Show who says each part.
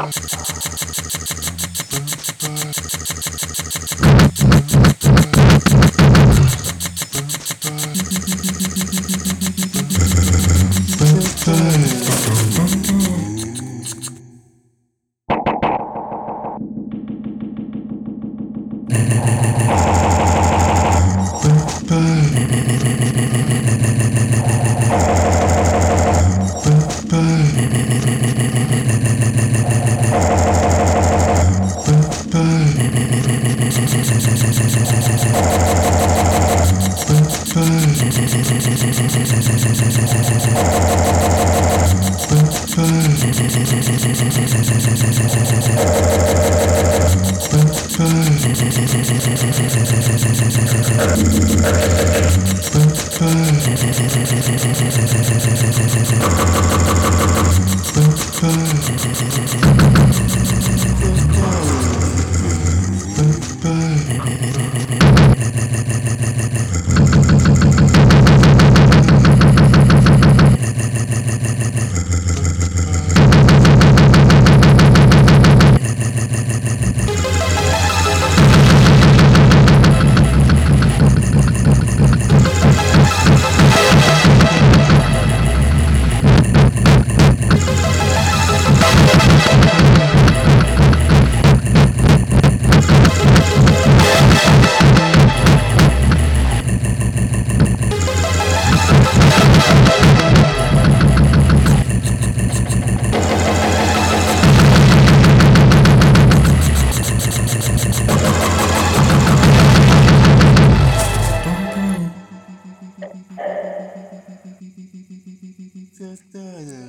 Speaker 1: Ah.
Speaker 2: Bye. Just uh,